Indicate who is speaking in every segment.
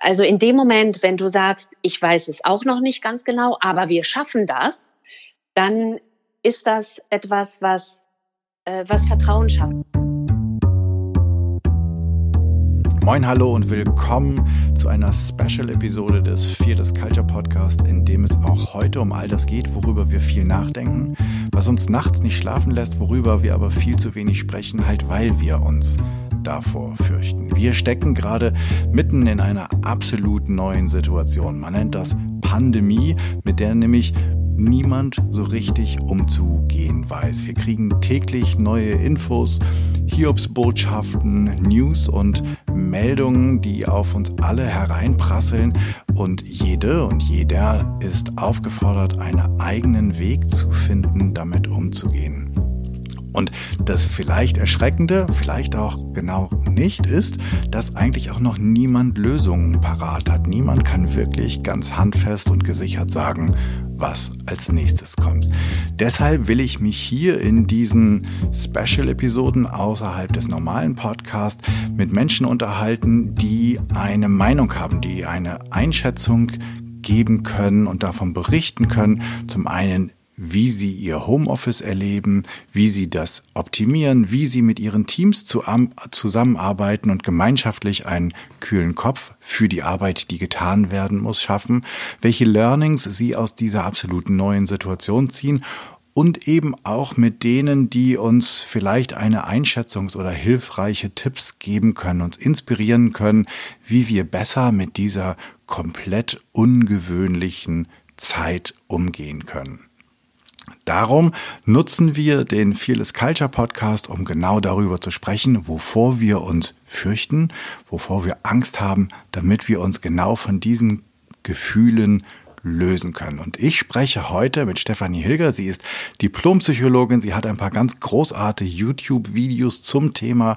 Speaker 1: Also in dem Moment, wenn du sagst, ich weiß es auch noch nicht ganz genau, aber wir schaffen das, dann ist das etwas, was, äh, was Vertrauen schafft.
Speaker 2: Moin, hallo und willkommen zu einer Special-Episode des Fearless Culture Podcast, in dem es auch heute um all das geht, worüber wir viel nachdenken, was uns nachts nicht schlafen lässt, worüber wir aber viel zu wenig sprechen, halt weil wir uns davor fürchten. Wir stecken gerade mitten in einer absolut neuen Situation. Man nennt das Pandemie, mit der nämlich niemand so richtig umzugehen weiß. Wir kriegen täglich neue Infos, Hiobsbotschaften, News und Meldungen, die auf uns alle hereinprasseln und jede und jeder ist aufgefordert, einen eigenen Weg zu finden, damit umzugehen. Und das vielleicht Erschreckende, vielleicht auch genau nicht, ist, dass eigentlich auch noch niemand Lösungen parat hat. Niemand kann wirklich ganz handfest und gesichert sagen, was als nächstes kommt. Deshalb will ich mich hier in diesen Special-Episoden außerhalb des normalen Podcasts mit Menschen unterhalten, die eine Meinung haben, die eine Einschätzung geben können und davon berichten können. Zum einen, wie sie ihr Homeoffice erleben, wie sie das optimieren, wie sie mit ihren Teams zusammenarbeiten und gemeinschaftlich einen kühlen Kopf für die Arbeit, die getan werden muss, schaffen, welche Learnings sie aus dieser absolut neuen Situation ziehen und eben auch mit denen, die uns vielleicht eine Einschätzungs- oder hilfreiche Tipps geben können, uns inspirieren können, wie wir besser mit dieser komplett ungewöhnlichen Zeit umgehen können. Darum nutzen wir den Fearless Culture Podcast, um genau darüber zu sprechen, wovor wir uns fürchten, wovor wir Angst haben, damit wir uns genau von diesen Gefühlen lösen können. Und ich spreche heute mit Stefanie Hilger. Sie ist Diplompsychologin. Sie hat ein paar ganz großartige YouTube-Videos zum Thema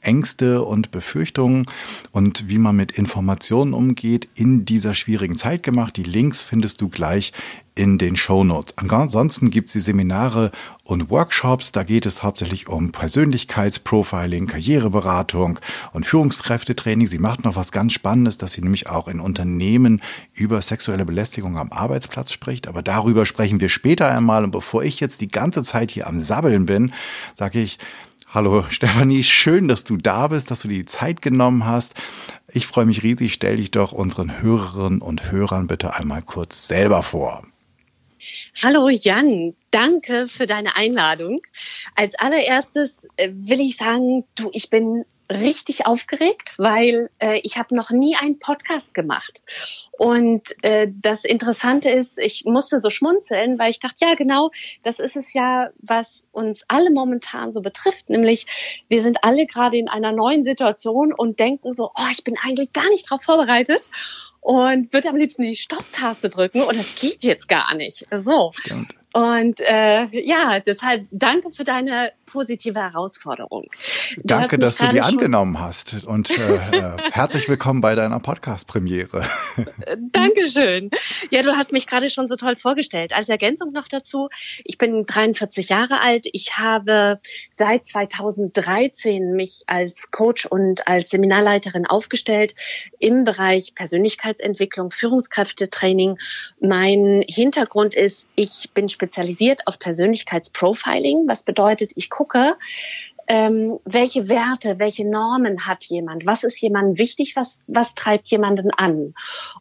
Speaker 2: Ängste und Befürchtungen und wie man mit Informationen umgeht in dieser schwierigen Zeit gemacht. Die Links findest du gleich in den Show Notes. Ansonsten gibt es die Seminare und Workshops. Da geht es hauptsächlich um Persönlichkeitsprofiling, Karriereberatung und Führungskräftetraining. Sie macht noch was ganz Spannendes, dass sie nämlich auch in Unternehmen über sexuelle Belästigung am Arbeitsplatz spricht. Aber darüber sprechen wir später einmal. Und bevor ich jetzt die ganze Zeit hier am Sabbeln bin, sage ich, Hallo Stefanie, schön, dass du da bist, dass du dir die Zeit genommen hast. Ich freue mich riesig. Stell dich doch unseren Hörerinnen und Hörern bitte einmal kurz selber vor.
Speaker 1: Hallo Jan, danke für deine Einladung. Als allererstes äh, will ich sagen, du, ich bin richtig aufgeregt, weil äh, ich habe noch nie einen Podcast gemacht. Und äh, das Interessante ist, ich musste so schmunzeln, weil ich dachte, ja genau, das ist es ja, was uns alle momentan so betrifft, nämlich wir sind alle gerade in einer neuen Situation und denken so, oh, ich bin eigentlich gar nicht darauf vorbereitet und würde am liebsten die Stopptaste drücken und das geht jetzt gar nicht. So. Stimmt. Und äh, ja, deshalb danke für deine positive Herausforderung.
Speaker 2: Du Danke, dass du die angenommen hast und äh, äh, herzlich willkommen bei deiner Podcast-Premiere.
Speaker 1: Dankeschön. Ja, du hast mich gerade schon so toll vorgestellt. Als Ergänzung noch dazu, ich bin 43 Jahre alt. Ich habe seit 2013 mich als Coach und als Seminarleiterin aufgestellt im Bereich Persönlichkeitsentwicklung, Führungskräftetraining. Mein Hintergrund ist, ich bin spezialisiert auf Persönlichkeitsprofiling, was bedeutet, ich gucke, ähm, welche Werte, welche Normen hat jemand, was ist jemandem wichtig, was, was treibt jemanden an.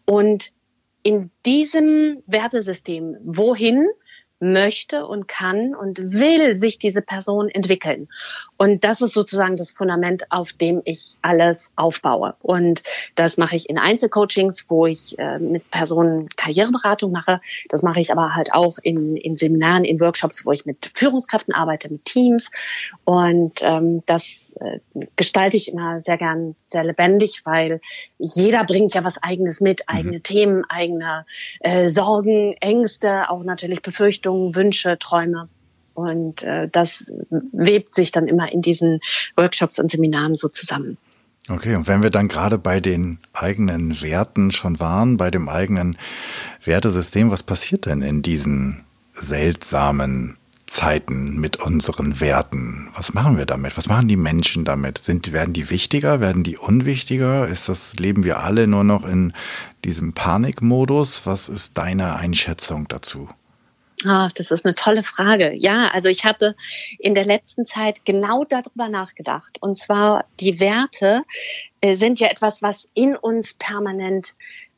Speaker 1: Und in diesem Wertesystem, wohin möchte und kann und will sich diese Person entwickeln. Und das ist sozusagen das Fundament, auf dem ich alles aufbaue. Und das mache ich in Einzelcoachings, wo ich äh, mit Personen Karriereberatung mache. Das mache ich aber halt auch in, in Seminaren, in Workshops, wo ich mit Führungskräften arbeite, mit Teams. Und ähm, das äh, gestalte ich immer sehr gern sehr lebendig, weil jeder bringt ja was eigenes mit, eigene mhm. Themen, eigene äh, Sorgen, Ängste, auch natürlich Befürchtungen Richtungen, Wünsche, Träume. Und äh, das webt sich dann immer in diesen Workshops und Seminaren so zusammen.
Speaker 2: Okay, und wenn wir dann gerade bei den eigenen Werten schon waren, bei dem eigenen Wertesystem, was passiert denn in diesen seltsamen Zeiten mit unseren Werten? Was machen wir damit? Was machen die Menschen damit? Sind, werden die wichtiger? Werden die unwichtiger? Ist das, leben wir alle nur noch in diesem Panikmodus? Was ist deine Einschätzung dazu?
Speaker 1: Ah, das ist eine tolle Frage. Ja, also ich habe in der letzten Zeit genau darüber nachgedacht. Und zwar die Werte äh, sind ja etwas, was in uns permanent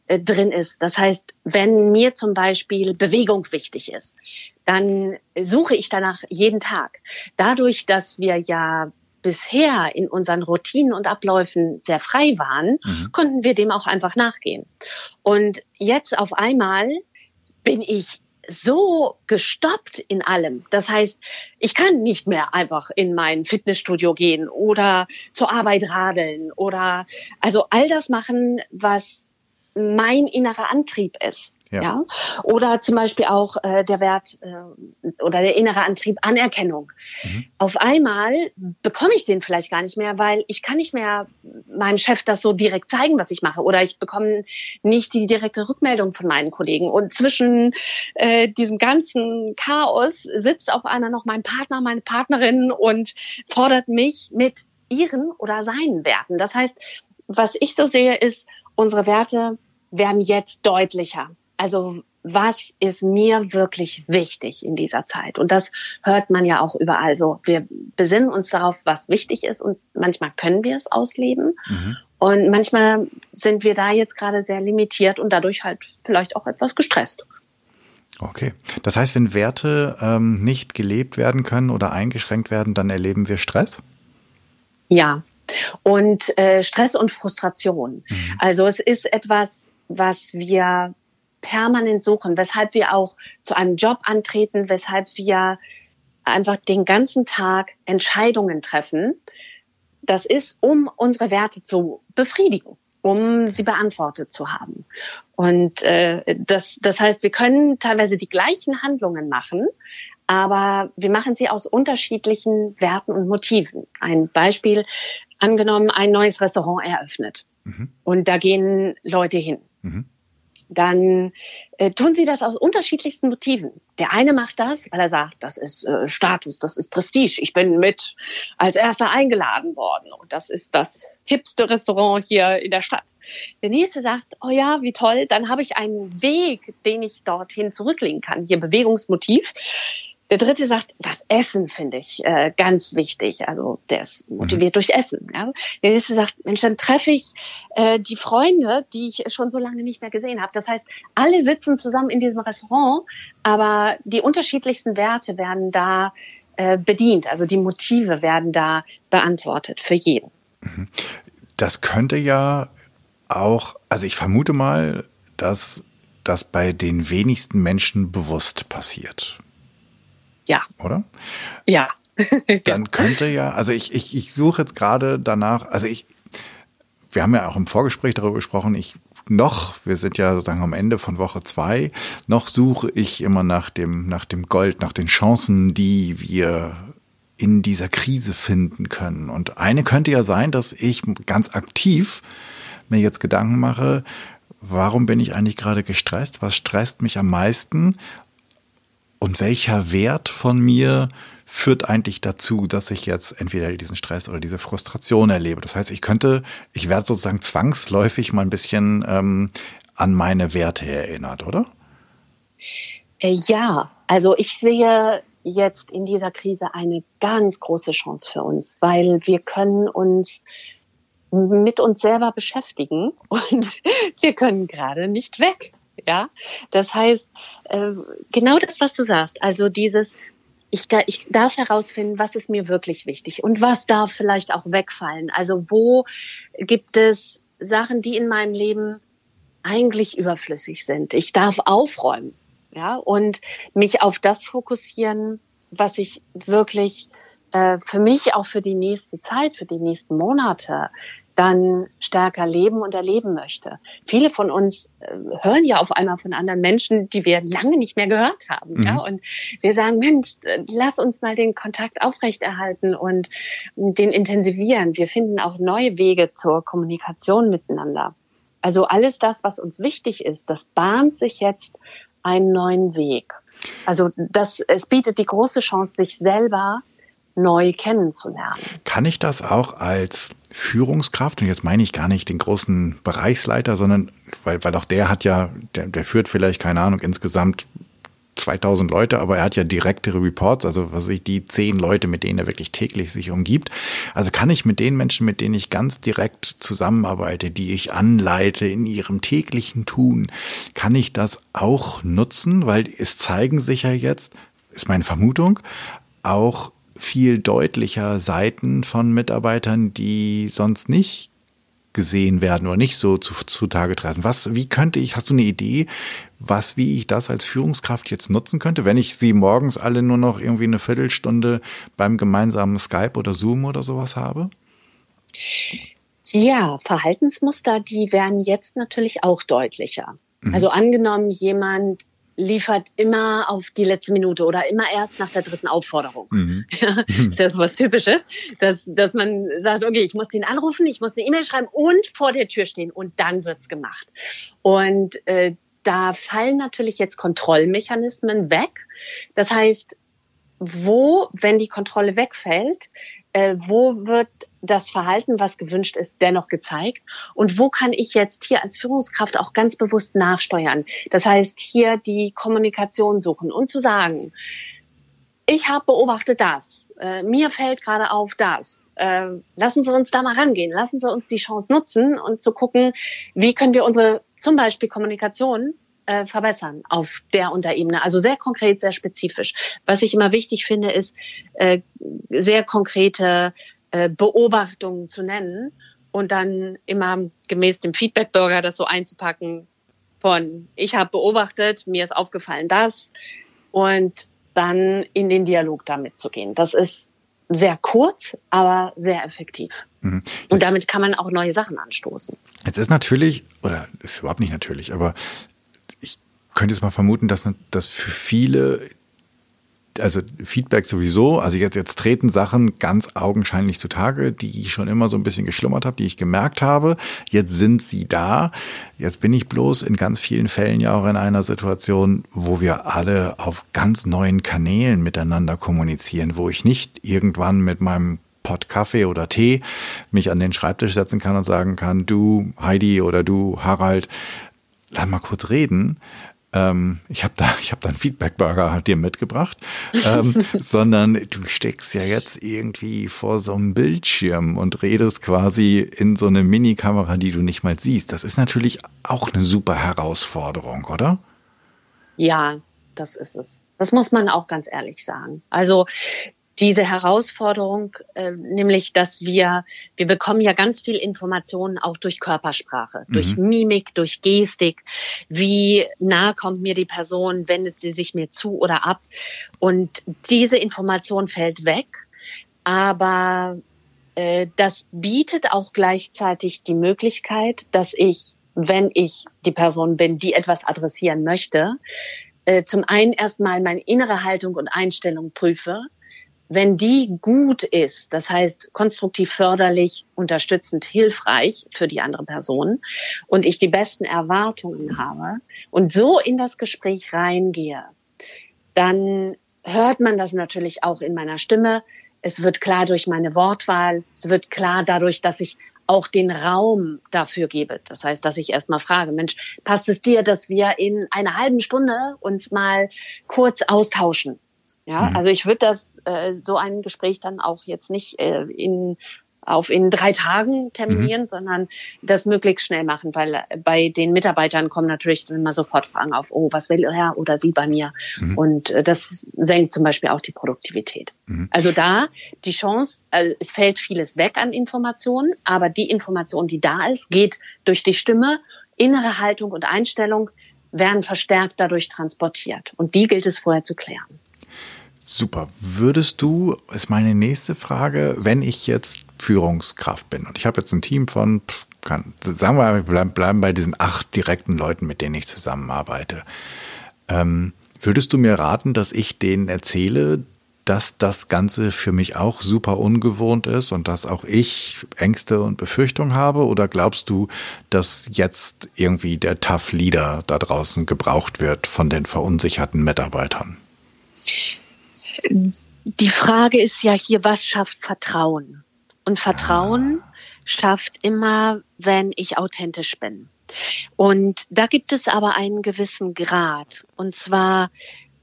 Speaker 1: äh, drin ist. Das heißt, wenn mir zum Beispiel Bewegung wichtig ist, dann suche ich danach jeden Tag. Dadurch, dass wir ja bisher in unseren Routinen und Abläufen sehr frei waren, mhm. konnten wir dem auch einfach nachgehen. Und jetzt auf einmal bin ich so gestoppt in allem. Das heißt, ich kann nicht mehr einfach in mein Fitnessstudio gehen oder zur Arbeit radeln oder also all das machen, was mein innerer Antrieb ist. Ja. ja. Oder zum Beispiel auch äh, der Wert äh, oder der innere Antrieb Anerkennung. Mhm. Auf einmal bekomme ich den vielleicht gar nicht mehr, weil ich kann nicht mehr meinem Chef das so direkt zeigen, was ich mache. Oder ich bekomme nicht die direkte Rückmeldung von meinen Kollegen. Und zwischen äh, diesem ganzen Chaos sitzt auf einmal noch mein Partner, meine Partnerin und fordert mich mit ihren oder seinen Werten. Das heißt, was ich so sehe, ist, unsere Werte werden jetzt deutlicher. Also was ist mir wirklich wichtig in dieser Zeit? Und das hört man ja auch überall so. Wir besinnen uns darauf, was wichtig ist und manchmal können wir es ausleben. Mhm. Und manchmal sind wir da jetzt gerade sehr limitiert und dadurch halt vielleicht auch etwas gestresst.
Speaker 2: Okay. Das heißt, wenn Werte ähm, nicht gelebt werden können oder eingeschränkt werden, dann erleben wir Stress?
Speaker 1: Ja, und äh, Stress und Frustration. Mhm. Also es ist etwas, was wir permanent suchen, weshalb wir auch zu einem Job antreten, weshalb wir einfach den ganzen Tag Entscheidungen treffen. Das ist, um unsere Werte zu befriedigen, um sie beantwortet zu haben. Und äh, das, das heißt, wir können teilweise die gleichen Handlungen machen, aber wir machen sie aus unterschiedlichen Werten und Motiven. Ein Beispiel, angenommen, ein neues Restaurant eröffnet mhm. und da gehen Leute hin. Mhm. Dann äh, tun sie das aus unterschiedlichsten Motiven. Der eine macht das, weil er sagt, das ist äh, Status, das ist Prestige. Ich bin mit als erster eingeladen worden und das ist das hipste Restaurant hier in der Stadt. Der nächste sagt, oh ja, wie toll, dann habe ich einen Weg, den ich dorthin zurücklegen kann. Hier Bewegungsmotiv. Der dritte sagt, das Essen finde ich äh, ganz wichtig. Also der ist motiviert mhm. durch Essen. Ja. Der nächste sagt, Mensch, dann treffe ich äh, die Freunde, die ich schon so lange nicht mehr gesehen habe. Das heißt, alle sitzen zusammen in diesem Restaurant, aber die unterschiedlichsten Werte werden da äh, bedient. Also die Motive werden da beantwortet für jeden. Mhm.
Speaker 2: Das könnte ja auch, also ich vermute mal, dass das bei den wenigsten Menschen bewusst passiert.
Speaker 1: Ja.
Speaker 2: Oder?
Speaker 1: Ja.
Speaker 2: Dann könnte ja, also ich, ich, ich suche jetzt gerade danach, also ich, wir haben ja auch im Vorgespräch darüber gesprochen, ich noch, wir sind ja sozusagen am Ende von Woche zwei, noch suche ich immer nach dem, nach dem Gold, nach den Chancen, die wir in dieser Krise finden können. Und eine könnte ja sein, dass ich ganz aktiv mir jetzt Gedanken mache, warum bin ich eigentlich gerade gestresst? Was stresst mich am meisten? Und welcher Wert von mir führt eigentlich dazu, dass ich jetzt entweder diesen Stress oder diese Frustration erlebe? Das heißt, ich könnte, ich werde sozusagen zwangsläufig mal ein bisschen ähm, an meine Werte erinnert, oder?
Speaker 1: Äh, ja, also ich sehe jetzt in dieser Krise eine ganz große Chance für uns, weil wir können uns mit uns selber beschäftigen und wir können gerade nicht weg. Ja, das heißt, äh, genau das, was du sagst, also dieses, ich, ich darf herausfinden, was ist mir wirklich wichtig und was darf vielleicht auch wegfallen. Also wo gibt es Sachen, die in meinem Leben eigentlich überflüssig sind. Ich darf aufräumen, ja, und mich auf das fokussieren, was ich wirklich äh, für mich auch für die nächste Zeit, für die nächsten Monate dann stärker leben und erleben möchte. Viele von uns äh, hören ja auf einmal von anderen Menschen, die wir lange nicht mehr gehört haben. Mhm. Ja? Und wir sagen, Mensch, äh, lass uns mal den Kontakt aufrechterhalten und den intensivieren. Wir finden auch neue Wege zur Kommunikation miteinander. Also alles das, was uns wichtig ist, das bahnt sich jetzt einen neuen Weg. Also das, es bietet die große Chance, sich selber neu kennenzulernen.
Speaker 2: Kann ich das auch als Führungskraft, und jetzt meine ich gar nicht den großen Bereichsleiter, sondern weil, weil auch der hat ja, der, der führt vielleicht, keine Ahnung, insgesamt 2000 Leute, aber er hat ja direktere Reports, also was ich die zehn Leute, mit denen er wirklich täglich sich umgibt. Also kann ich mit den Menschen, mit denen ich ganz direkt zusammenarbeite, die ich anleite in ihrem täglichen Tun, kann ich das auch nutzen, weil es zeigen sich ja jetzt, ist meine Vermutung, auch viel deutlicher Seiten von Mitarbeitern, die sonst nicht gesehen werden oder nicht so zu, zutage treten. Was, wie könnte ich, hast du eine Idee, was, wie ich das als Führungskraft jetzt nutzen könnte, wenn ich sie morgens alle nur noch irgendwie eine Viertelstunde beim gemeinsamen Skype oder Zoom oder sowas habe?
Speaker 1: Ja, Verhaltensmuster, die werden jetzt natürlich auch deutlicher. Mhm. Also angenommen, jemand liefert immer auf die letzte Minute oder immer erst nach der dritten Aufforderung. Mhm. Ja, ist das was Typisches, dass, dass man sagt, okay, ich muss den anrufen, ich muss eine E-Mail schreiben und vor der Tür stehen und dann wird's gemacht. Und äh, da fallen natürlich jetzt Kontrollmechanismen weg. Das heißt, wo, wenn die Kontrolle wegfällt, äh, wo wird das Verhalten, was gewünscht ist, dennoch gezeigt? Und wo kann ich jetzt hier als Führungskraft auch ganz bewusst nachsteuern? Das heißt, hier die Kommunikation suchen und zu sagen, ich habe beobachtet das, äh, mir fällt gerade auf das. Äh, lassen Sie uns da mal rangehen, lassen Sie uns die Chance nutzen und zu gucken, wie können wir unsere zum Beispiel Kommunikation äh, verbessern auf der Unterebene. Also sehr konkret, sehr spezifisch. Was ich immer wichtig finde, ist äh, sehr konkrete äh, Beobachtungen zu nennen und dann immer gemäß dem Feedback-Burger das so einzupacken von ich habe beobachtet, mir ist aufgefallen das und dann in den Dialog damit zu gehen. Das ist sehr kurz, aber sehr effektiv. Mhm. Und damit kann man auch neue Sachen anstoßen.
Speaker 2: Jetzt ist natürlich, oder ist überhaupt nicht natürlich, aber ich könnte jetzt mal vermuten, dass, dass für viele also Feedback sowieso. Also jetzt, jetzt treten Sachen ganz augenscheinlich zutage, die ich schon immer so ein bisschen geschlummert habe, die ich gemerkt habe. Jetzt sind sie da. Jetzt bin ich bloß in ganz vielen Fällen ja auch in einer Situation, wo wir alle auf ganz neuen Kanälen miteinander kommunizieren, wo ich nicht irgendwann mit meinem Pott Kaffee oder Tee mich an den Schreibtisch setzen kann und sagen kann, du Heidi oder du Harald, lass mal kurz reden, ähm, ich habe da, ich habe da einen Feedback-Burger dir mitgebracht, ähm, sondern du steckst ja jetzt irgendwie vor so einem Bildschirm und redest quasi in so eine Minikamera, die du nicht mal siehst. Das ist natürlich auch eine super Herausforderung, oder?
Speaker 1: Ja, das ist es. Das muss man auch ganz ehrlich sagen. Also diese Herausforderung, äh, nämlich, dass wir, wir bekommen ja ganz viel Informationen auch durch Körpersprache, mhm. durch Mimik, durch Gestik. Wie nah kommt mir die Person, wendet sie sich mir zu oder ab? Und diese Information fällt weg, aber äh, das bietet auch gleichzeitig die Möglichkeit, dass ich, wenn ich die Person bin, die etwas adressieren möchte, äh, zum einen erstmal meine innere Haltung und Einstellung prüfe wenn die gut ist, das heißt konstruktiv förderlich, unterstützend, hilfreich für die andere Person und ich die besten Erwartungen habe und so in das Gespräch reingehe, dann hört man das natürlich auch in meiner Stimme. Es wird klar durch meine Wortwahl. Es wird klar dadurch, dass ich auch den Raum dafür gebe. Das heißt, dass ich erstmal frage, Mensch, passt es dir, dass wir in einer halben Stunde uns mal kurz austauschen? Ja, mhm. also ich würde das äh, so ein Gespräch dann auch jetzt nicht äh, in auf in drei Tagen terminieren, mhm. sondern das möglichst schnell machen, weil äh, bei den Mitarbeitern kommen natürlich dann immer sofort Fragen auf, oh, was will er oder sie bei mir? Mhm. Und äh, das senkt zum Beispiel auch die Produktivität. Mhm. Also da die Chance, äh, es fällt vieles weg an Informationen, aber die Information, die da ist, geht durch die Stimme, innere Haltung und Einstellung werden verstärkt dadurch transportiert. Und die gilt es vorher zu klären.
Speaker 2: Super. Würdest du, ist meine nächste Frage, wenn ich jetzt Führungskraft bin und ich habe jetzt ein Team von, kann, sagen wir, wir bleiben bei diesen acht direkten Leuten, mit denen ich zusammenarbeite. Ähm, würdest du mir raten, dass ich denen erzähle, dass das Ganze für mich auch super ungewohnt ist und dass auch ich Ängste und Befürchtungen habe? Oder glaubst du, dass jetzt irgendwie der Tough Leader da draußen gebraucht wird von den verunsicherten Mitarbeitern?
Speaker 1: Die Frage ist ja hier, was schafft Vertrauen? Und Vertrauen ah. schafft immer, wenn ich authentisch bin. Und da gibt es aber einen gewissen Grad. Und zwar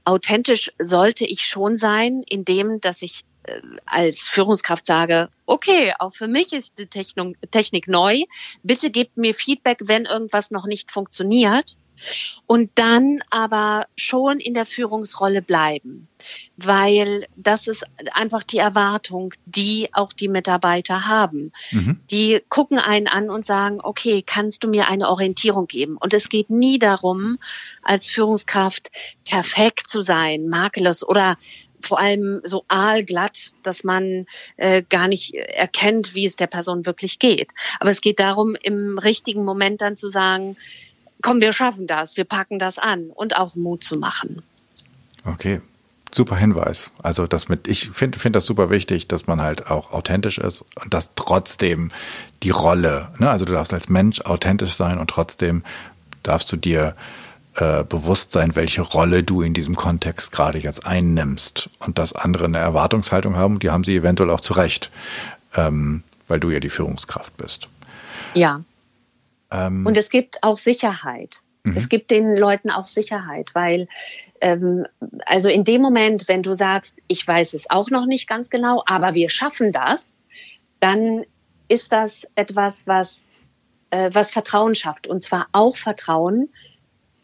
Speaker 1: authentisch sollte ich schon sein, indem, dass ich äh, als Führungskraft sage, okay, auch für mich ist die Technik, Technik neu. Bitte gebt mir Feedback, wenn irgendwas noch nicht funktioniert und dann aber schon in der Führungsrolle bleiben, weil das ist einfach die Erwartung, die auch die Mitarbeiter haben. Mhm. Die gucken einen an und sagen, okay, kannst du mir eine Orientierung geben? Und es geht nie darum, als Führungskraft perfekt zu sein, makellos oder vor allem so aalglatt, dass man äh, gar nicht erkennt, wie es der Person wirklich geht. Aber es geht darum, im richtigen Moment dann zu sagen, komm, wir schaffen das, wir packen das an und auch Mut zu machen.
Speaker 2: Okay. Super Hinweis. Also das mit, ich finde finde das super wichtig, dass man halt auch authentisch ist und dass trotzdem die Rolle, ne, also du darfst als Mensch authentisch sein und trotzdem darfst du dir äh, bewusst sein, welche Rolle du in diesem Kontext gerade jetzt einnimmst und dass andere eine Erwartungshaltung haben, die haben sie eventuell auch zu Recht, ähm, weil du ja die Führungskraft bist.
Speaker 1: Ja. Ähm, und es gibt auch Sicherheit. Mhm. Es gibt den Leuten auch Sicherheit, weil ähm, also in dem Moment, wenn du sagst, ich weiß es auch noch nicht ganz genau, aber wir schaffen das, dann ist das etwas, was äh, was Vertrauen schafft und zwar auch Vertrauen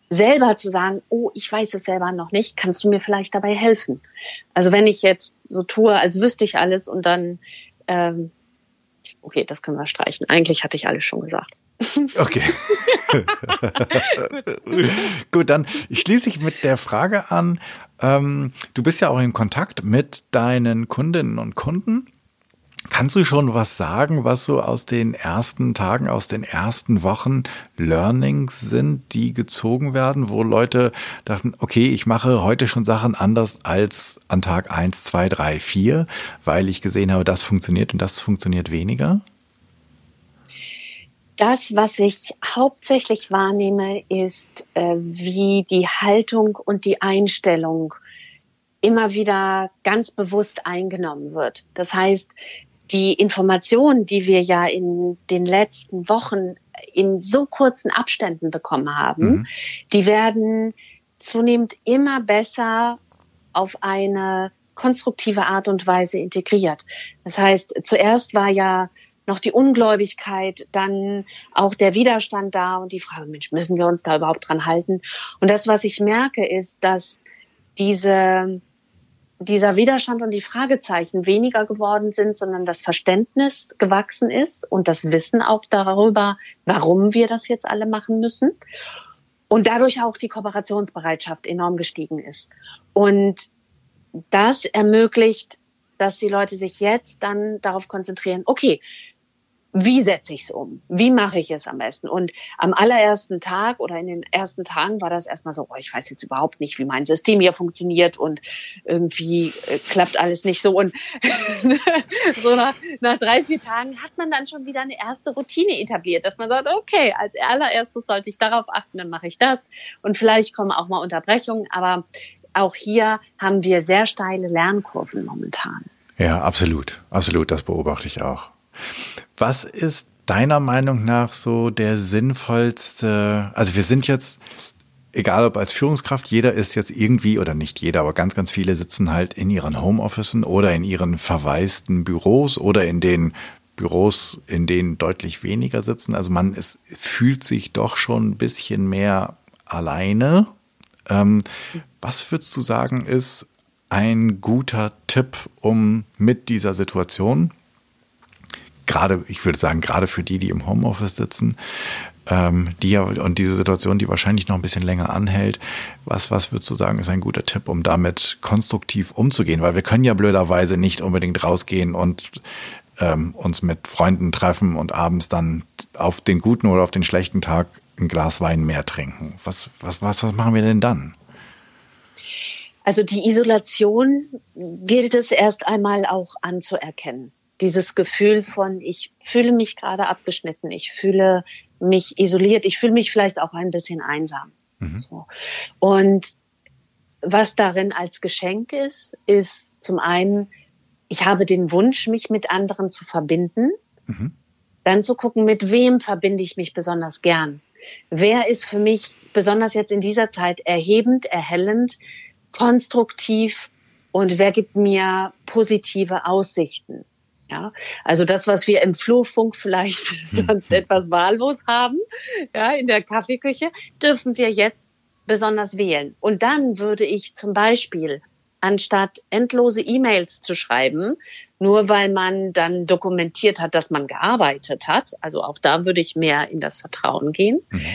Speaker 1: selber zu sagen, oh, ich weiß es selber noch nicht, kannst du mir vielleicht dabei helfen? Also wenn ich jetzt so tue, als wüsste ich alles und dann ähm, okay, das können wir streichen. Eigentlich hatte ich alles schon gesagt.
Speaker 2: Okay. Gut. dann schließe ich mit der Frage an. Ähm, du bist ja auch in Kontakt mit deinen Kundinnen und Kunden. Kannst du schon was sagen, was so aus den ersten Tagen, aus den ersten Wochen Learnings sind, die gezogen werden, wo Leute dachten, okay, ich mache heute schon Sachen anders als an Tag eins, zwei, drei, vier, weil ich gesehen habe, das funktioniert und das funktioniert weniger?
Speaker 1: Das, was ich hauptsächlich wahrnehme, ist, äh, wie die Haltung und die Einstellung immer wieder ganz bewusst eingenommen wird. Das heißt, die Informationen, die wir ja in den letzten Wochen in so kurzen Abständen bekommen haben, mhm. die werden zunehmend immer besser auf eine konstruktive Art und Weise integriert. Das heißt, zuerst war ja noch die Ungläubigkeit, dann auch der Widerstand da und die Frage, Mensch, müssen wir uns da überhaupt dran halten? Und das, was ich merke, ist, dass diese, dieser Widerstand und die Fragezeichen weniger geworden sind, sondern das Verständnis gewachsen ist und das Wissen auch darüber, warum wir das jetzt alle machen müssen. Und dadurch auch die Kooperationsbereitschaft enorm gestiegen ist. Und das ermöglicht, dass die Leute sich jetzt dann darauf konzentrieren, okay, wie setze ich es um? Wie mache ich es am besten? Und am allerersten Tag oder in den ersten Tagen war das erstmal so, oh, ich weiß jetzt überhaupt nicht, wie mein System hier funktioniert und irgendwie äh, klappt alles nicht so. Und so nach, nach drei, vier Tagen hat man dann schon wieder eine erste Routine etabliert, dass man sagt, okay, als allererstes sollte ich darauf achten, dann mache ich das. Und vielleicht kommen auch mal Unterbrechungen, aber auch hier haben wir sehr steile Lernkurven momentan.
Speaker 2: Ja, absolut. Absolut. Das beobachte ich auch. Was ist deiner Meinung nach so der sinnvollste? Also wir sind jetzt, egal ob als Führungskraft, jeder ist jetzt irgendwie, oder nicht jeder, aber ganz, ganz viele sitzen halt in ihren Homeoffices oder in ihren verwaisten Büros oder in den Büros, in denen deutlich weniger sitzen. Also man es fühlt sich doch schon ein bisschen mehr alleine. Ähm, was würdest du sagen, ist ein guter Tipp, um mit dieser Situation gerade, ich würde sagen, gerade für die, die im Homeoffice sitzen, ähm, die ja und diese Situation, die wahrscheinlich noch ein bisschen länger anhält, was, was würdest du sagen, ist ein guter Tipp, um damit konstruktiv umzugehen? Weil wir können ja blöderweise nicht unbedingt rausgehen und ähm, uns mit Freunden treffen und abends dann auf den guten oder auf den schlechten Tag ein Glas Wein mehr trinken. Was, was, was, was machen wir denn dann?
Speaker 1: Also die Isolation gilt es erst einmal auch anzuerkennen. Dieses Gefühl von, ich fühle mich gerade abgeschnitten, ich fühle mich isoliert, ich fühle mich vielleicht auch ein bisschen einsam. Mhm. So. Und was darin als Geschenk ist, ist zum einen, ich habe den Wunsch, mich mit anderen zu verbinden. Mhm. Dann zu gucken, mit wem verbinde ich mich besonders gern. Wer ist für mich besonders jetzt in dieser Zeit erhebend, erhellend, konstruktiv und wer gibt mir positive Aussichten? Ja, also das, was wir im Flurfunk vielleicht sonst etwas wahllos haben, ja, in der Kaffeeküche, dürfen wir jetzt besonders wählen. Und dann würde ich zum Beispiel anstatt endlose E-Mails zu schreiben, nur weil man dann dokumentiert hat, dass man gearbeitet hat, also auch da würde ich mehr in das Vertrauen gehen, mhm.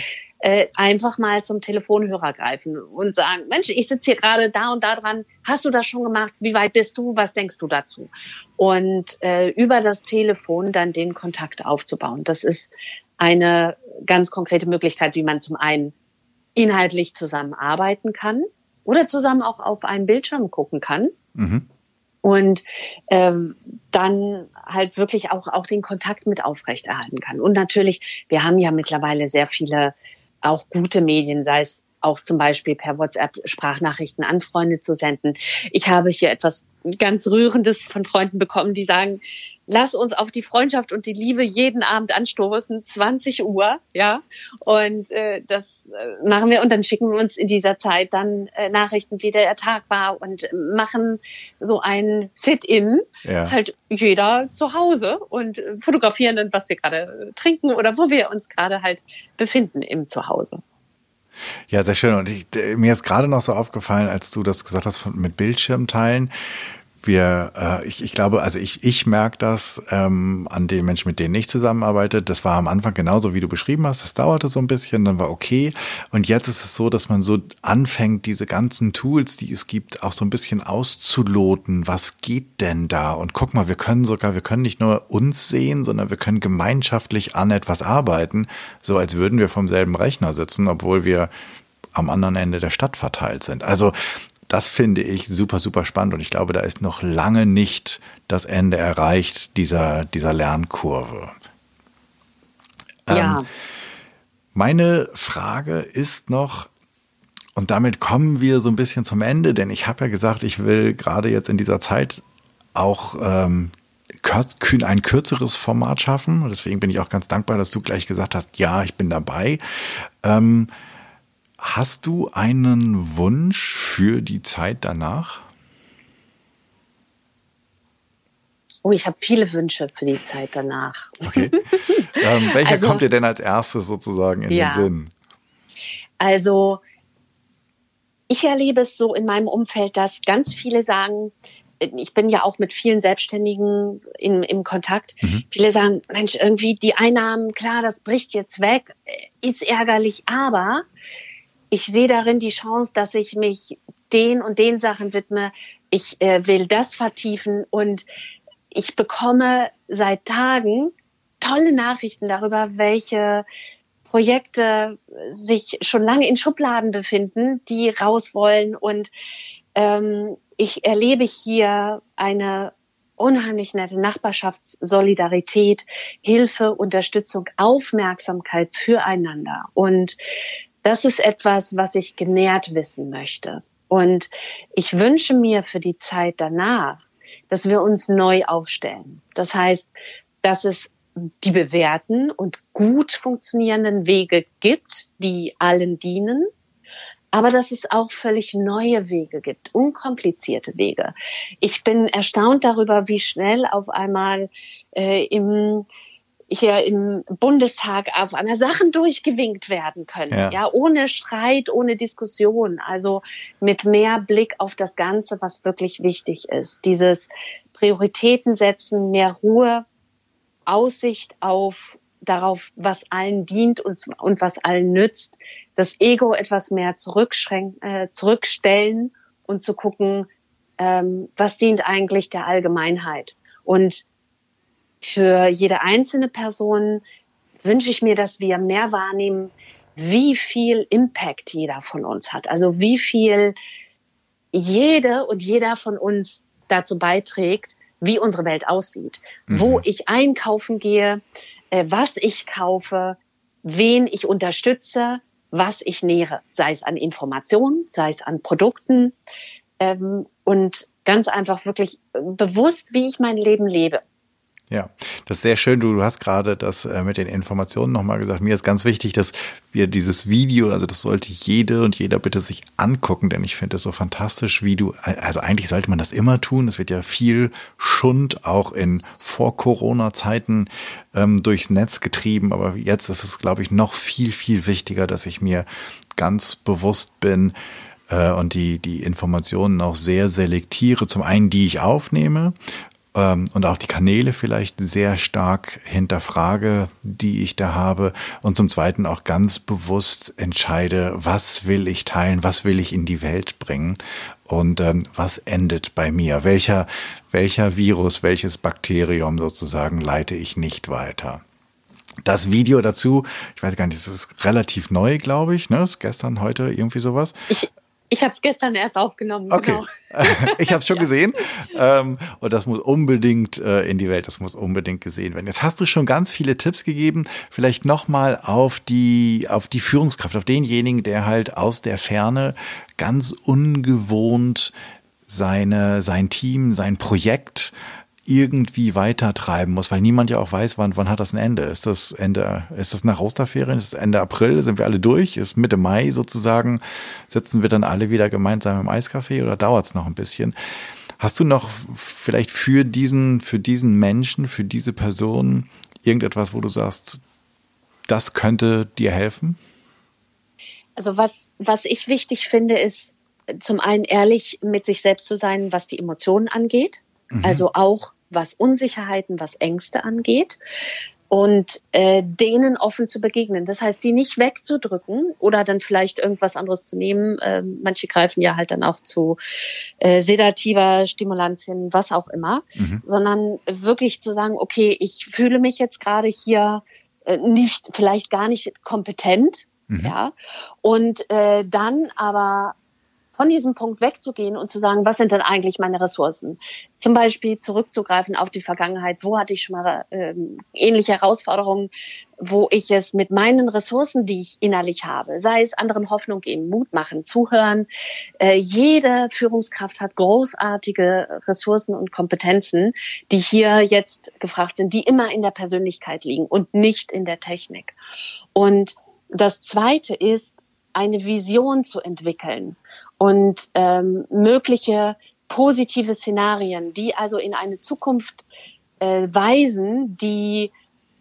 Speaker 1: Äh, einfach mal zum Telefonhörer greifen und sagen, Mensch, ich sitze hier gerade da und da dran, hast du das schon gemacht? Wie weit bist du? Was denkst du dazu? Und äh, über das Telefon dann den Kontakt aufzubauen. Das ist eine ganz konkrete Möglichkeit, wie man zum einen inhaltlich zusammenarbeiten kann oder zusammen auch auf einen Bildschirm gucken kann. Mhm. Und ähm, dann halt wirklich auch, auch den Kontakt mit aufrechterhalten kann. Und natürlich, wir haben ja mittlerweile sehr viele auch gute Medien, sei es auch zum Beispiel per WhatsApp Sprachnachrichten an Freunde zu senden. Ich habe hier etwas ganz Rührendes von Freunden bekommen, die sagen, lass uns auf die Freundschaft und die Liebe jeden Abend anstoßen, 20 Uhr, ja. Und äh, das äh, machen wir und dann schicken wir uns in dieser Zeit dann äh, Nachrichten, wie der Tag war und machen so ein Sit-in, ja. halt jeder zu Hause und fotografieren dann, was wir gerade trinken oder wo wir uns gerade halt befinden im Zuhause.
Speaker 2: Ja, sehr schön. Und ich, mir ist gerade noch so aufgefallen, als du das gesagt hast mit Bildschirmteilen wir, äh, ich, ich glaube, also ich, ich merke das ähm, an den Menschen, mit denen ich zusammenarbeite. Das war am Anfang genauso, wie du beschrieben hast. Das dauerte so ein bisschen, dann war okay. Und jetzt ist es so, dass man so anfängt, diese ganzen Tools, die es gibt, auch so ein bisschen auszuloten. Was geht denn da? Und guck mal, wir können sogar, wir können nicht nur uns sehen, sondern wir können gemeinschaftlich an etwas arbeiten, so als würden wir vom selben Rechner sitzen, obwohl wir am anderen Ende der Stadt verteilt sind. Also das finde ich super, super spannend und ich glaube, da ist noch lange nicht das Ende erreicht dieser, dieser Lernkurve.
Speaker 1: Ja. Ähm,
Speaker 2: meine Frage ist noch, und damit kommen wir so ein bisschen zum Ende, denn ich habe ja gesagt, ich will gerade jetzt in dieser Zeit auch ähm, ein kürzeres Format schaffen. Deswegen bin ich auch ganz dankbar, dass du gleich gesagt hast, ja, ich bin dabei. Ähm, Hast du einen Wunsch für die Zeit danach?
Speaker 1: Oh, ich habe viele Wünsche für die Zeit danach.
Speaker 2: Okay. ähm, welcher also, kommt dir denn als erstes sozusagen in ja. den Sinn?
Speaker 1: Also, ich erlebe es so in meinem Umfeld, dass ganz viele sagen, ich bin ja auch mit vielen Selbstständigen in, im Kontakt. Mhm. Viele sagen, Mensch, irgendwie die Einnahmen, klar, das bricht jetzt weg, ist ärgerlich, aber ich sehe darin die Chance, dass ich mich den und den Sachen widme. Ich äh, will das vertiefen und ich bekomme seit Tagen tolle Nachrichten darüber, welche Projekte sich schon lange in Schubladen befinden, die raus wollen. Und ähm, ich erlebe hier eine unheimlich nette Nachbarschaftssolidarität, Hilfe, Unterstützung, Aufmerksamkeit füreinander. Und das ist etwas, was ich genährt wissen möchte. Und ich wünsche mir für die Zeit danach, dass wir uns neu aufstellen. Das heißt, dass es die bewährten und gut funktionierenden Wege gibt, die allen dienen, aber dass es auch völlig neue Wege gibt, unkomplizierte Wege. Ich bin erstaunt darüber, wie schnell auf einmal äh, im hier im Bundestag auf einmal Sachen durchgewinkt werden können. Ja. ja, ohne Streit, ohne Diskussion. Also mit mehr Blick auf das Ganze, was wirklich wichtig ist. Dieses Prioritäten setzen, mehr Ruhe, Aussicht auf darauf, was allen dient und, und was allen nützt. Das Ego etwas mehr äh, zurückstellen und zu gucken, ähm, was dient eigentlich der Allgemeinheit. Und für jede einzelne Person wünsche ich mir, dass wir mehr wahrnehmen, wie viel Impact jeder von uns hat. Also wie viel jede und jeder von uns dazu beiträgt, wie unsere Welt aussieht, mhm. wo ich einkaufen gehe, äh, was ich kaufe, wen ich unterstütze, was ich nähere, sei es an Informationen, sei es an Produkten ähm, und ganz einfach wirklich bewusst, wie ich mein Leben lebe.
Speaker 2: Ja, das ist sehr schön. Du, du hast gerade das äh, mit den Informationen nochmal gesagt. Mir ist ganz wichtig, dass wir dieses Video, also das sollte jede und jeder bitte sich angucken, denn ich finde es so fantastisch, wie du, also eigentlich sollte man das immer tun. Es wird ja viel Schund auch in Vor-Corona-Zeiten ähm, durchs Netz getrieben, aber jetzt ist es, glaube ich, noch viel, viel wichtiger, dass ich mir ganz bewusst bin, äh, und die, die Informationen auch sehr selektiere. Zum einen, die ich aufnehme und auch die Kanäle vielleicht sehr stark hinterfrage, die ich da habe und zum Zweiten auch ganz bewusst entscheide, was will ich teilen, was will ich in die Welt bringen und ähm, was endet bei mir, welcher, welcher Virus, welches Bakterium sozusagen leite ich nicht weiter. Das Video dazu, ich weiß gar nicht, es ist relativ neu, glaube ich, ne? Ist gestern, heute, irgendwie sowas.
Speaker 1: Ich, ich habe es gestern erst aufgenommen.
Speaker 2: Okay. Genau. ich habe es schon ja. gesehen. Ähm, und das muss unbedingt äh, in die Welt, das muss unbedingt gesehen werden. Jetzt hast du schon ganz viele Tipps gegeben. Vielleicht nochmal auf die, auf die Führungskraft, auf denjenigen, der halt aus der Ferne ganz ungewohnt seine, sein Team, sein Projekt irgendwie weitertreiben muss, weil niemand ja auch weiß, wann, wann hat das ein Ende. Ist das Ende, ist das nach Osterferien? Ist es Ende April? Sind wir alle durch? Ist Mitte Mai sozusagen? Sitzen wir dann alle wieder gemeinsam im Eiscafé oder dauert es noch ein bisschen? Hast du noch vielleicht für diesen, für diesen Menschen, für diese Person irgendetwas, wo du sagst, das könnte dir helfen?
Speaker 1: Also was, was ich wichtig finde, ist zum einen ehrlich mit sich selbst zu sein, was die Emotionen angeht. Mhm. Also auch was Unsicherheiten, was Ängste angeht und äh, denen offen zu begegnen. Das heißt, die nicht wegzudrücken oder dann vielleicht irgendwas anderes zu nehmen. Äh, manche greifen ja halt dann auch zu äh, sedativer Stimulantien, was auch immer, mhm. sondern wirklich zu sagen, okay, ich fühle mich jetzt gerade hier äh, nicht, vielleicht gar nicht kompetent, mhm. ja, und äh, dann aber von diesem Punkt wegzugehen und zu sagen, was sind denn eigentlich meine Ressourcen? Zum Beispiel zurückzugreifen auf die Vergangenheit. Wo hatte ich schon mal ähm, ähnliche Herausforderungen, wo ich es mit meinen Ressourcen, die ich innerlich habe, sei es anderen Hoffnung geben, Mut machen, zuhören. Äh, jede Führungskraft hat großartige Ressourcen und Kompetenzen, die hier jetzt gefragt sind, die immer in der Persönlichkeit liegen und nicht in der Technik. Und das Zweite ist, eine Vision zu entwickeln und ähm, mögliche positive Szenarien, die also in eine Zukunft äh, weisen, die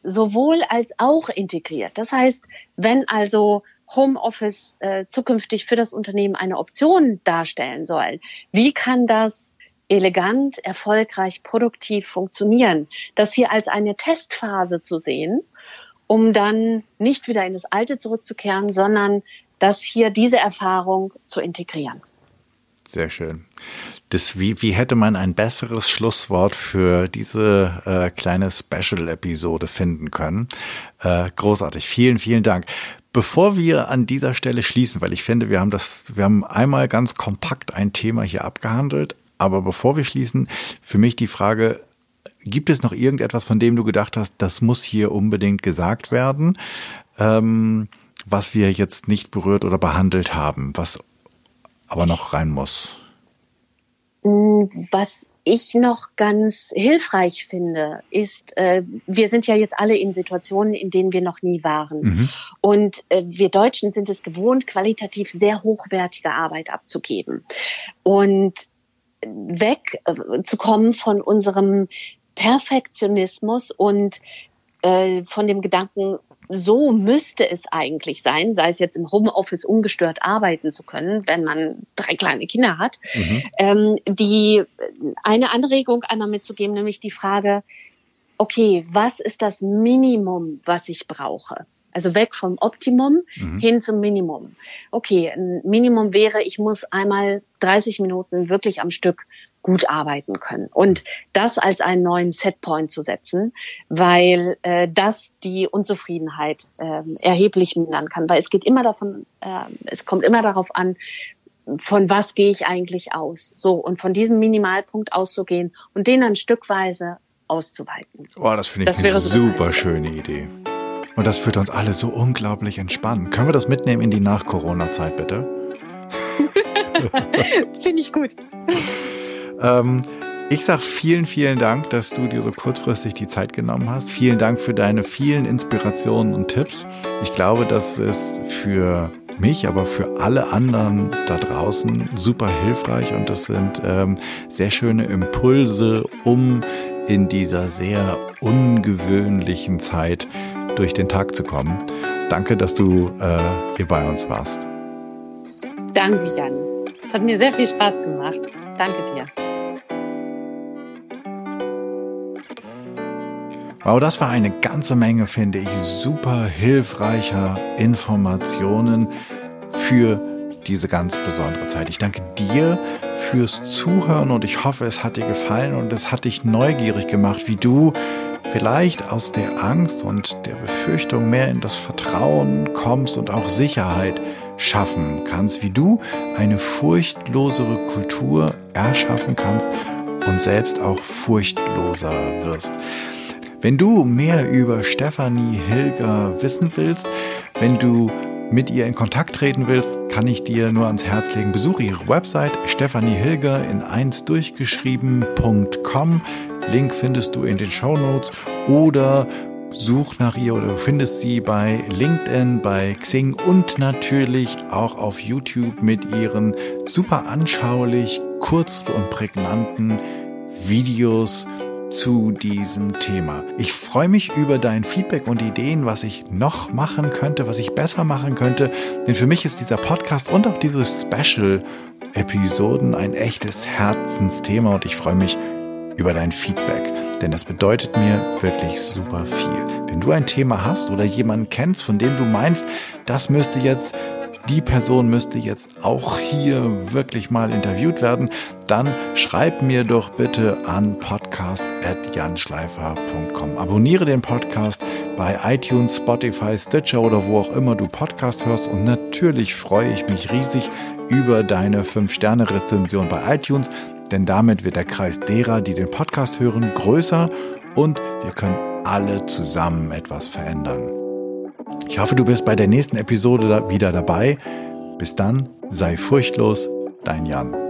Speaker 1: sowohl als auch integriert. Das heißt, wenn also Homeoffice äh, zukünftig für das Unternehmen eine Option darstellen soll, wie kann das elegant, erfolgreich, produktiv funktionieren? Das hier als eine Testphase zu sehen, um dann nicht wieder in das Alte zurückzukehren, sondern das hier diese Erfahrung zu integrieren.
Speaker 2: Sehr schön. Das, wie, wie hätte man ein besseres Schlusswort für diese äh, kleine Special-Episode finden können? Äh, großartig. Vielen, vielen Dank. Bevor wir an dieser Stelle schließen, weil ich finde, wir haben das, wir haben einmal ganz kompakt ein Thema hier abgehandelt, aber bevor wir schließen, für mich die Frage, gibt es noch irgendetwas, von dem du gedacht hast, das muss hier unbedingt gesagt werden? Ähm, was wir jetzt nicht berührt oder behandelt haben, was aber noch rein muss?
Speaker 1: Mm, was ich noch ganz hilfreich finde, ist, äh, wir sind ja jetzt alle in Situationen, in denen wir noch nie waren. Mhm. Und äh, wir Deutschen sind es gewohnt, qualitativ sehr hochwertige Arbeit abzugeben. Und wegzukommen äh, von unserem Perfektionismus und äh, von dem Gedanken, so müsste es eigentlich sein, sei es jetzt im Homeoffice ungestört arbeiten zu können, wenn man drei kleine Kinder hat. Mhm. Ähm, die eine Anregung einmal mitzugeben, nämlich die Frage, okay, was ist das Minimum, was ich brauche? Also weg vom Optimum mhm. hin zum Minimum. Okay, ein Minimum wäre, ich muss einmal 30 Minuten wirklich am Stück gut arbeiten können. Und das als einen neuen Setpoint zu setzen, weil äh, das die Unzufriedenheit äh, erheblich mindern kann. Weil es geht immer davon, äh, es kommt immer darauf an, von was gehe ich eigentlich aus? So, und von diesem Minimalpunkt auszugehen und den dann stückweise auszuweiten.
Speaker 2: Oh, das finde ich das eine super schöne Idee. Und das führt uns alle so unglaublich entspannen. Können wir das mitnehmen in die Nach-Corona-Zeit, bitte?
Speaker 1: finde ich gut.
Speaker 2: ähm, ich sage vielen, vielen Dank, dass du dir so kurzfristig die Zeit genommen hast. Vielen Dank für deine vielen Inspirationen und Tipps. Ich glaube, das ist für mich, aber für alle anderen da draußen super hilfreich und das sind ähm, sehr schöne Impulse, um in dieser sehr ungewöhnlichen Zeit durch den Tag zu kommen. Danke, dass du äh, hier bei uns warst.
Speaker 1: Danke, Jan. Es hat mir sehr viel Spaß gemacht. Danke dir.
Speaker 2: Wow, das war eine ganze Menge, finde ich, super hilfreicher Informationen für diese ganz besondere Zeit. Ich danke dir fürs Zuhören und ich hoffe, es hat dir gefallen und es hat dich neugierig gemacht, wie du vielleicht aus der Angst und der Befürchtung mehr in das Vertrauen kommst und auch Sicherheit schaffen kannst, wie du eine furchtlosere Kultur erschaffen kannst und selbst auch furchtloser wirst. Wenn du mehr über Stefanie Hilger wissen willst, wenn du mit ihr in Kontakt treten willst, kann ich dir nur ans Herz legen. Besuche ihre Website stefaniehilger in 1 durchgeschrieben.com. Link findest du in den Show Notes oder such nach ihr oder findest sie bei LinkedIn, bei Xing und natürlich auch auf YouTube mit ihren super anschaulich, kurz und prägnanten Videos zu diesem Thema. Ich freue mich über dein Feedback und Ideen, was ich noch machen könnte, was ich besser machen könnte. Denn für mich ist dieser Podcast und auch diese Special-Episoden ein echtes Herzensthema und ich freue mich über dein Feedback, denn das bedeutet mir wirklich super viel. Wenn du ein Thema hast oder jemanden kennst, von dem du meinst, das müsste jetzt die Person müsste jetzt auch hier wirklich mal interviewt werden, dann schreib mir doch bitte an podcast.janschleifer.com. Abonniere den Podcast bei iTunes, Spotify, Stitcher oder wo auch immer du Podcast hörst und natürlich freue ich mich riesig über deine 5-Sterne-Rezension bei iTunes, denn damit wird der Kreis derer, die den Podcast hören, größer und wir können alle zusammen etwas verändern. Ich hoffe, du bist bei der nächsten Episode wieder dabei. Bis dann, sei furchtlos, dein Jan.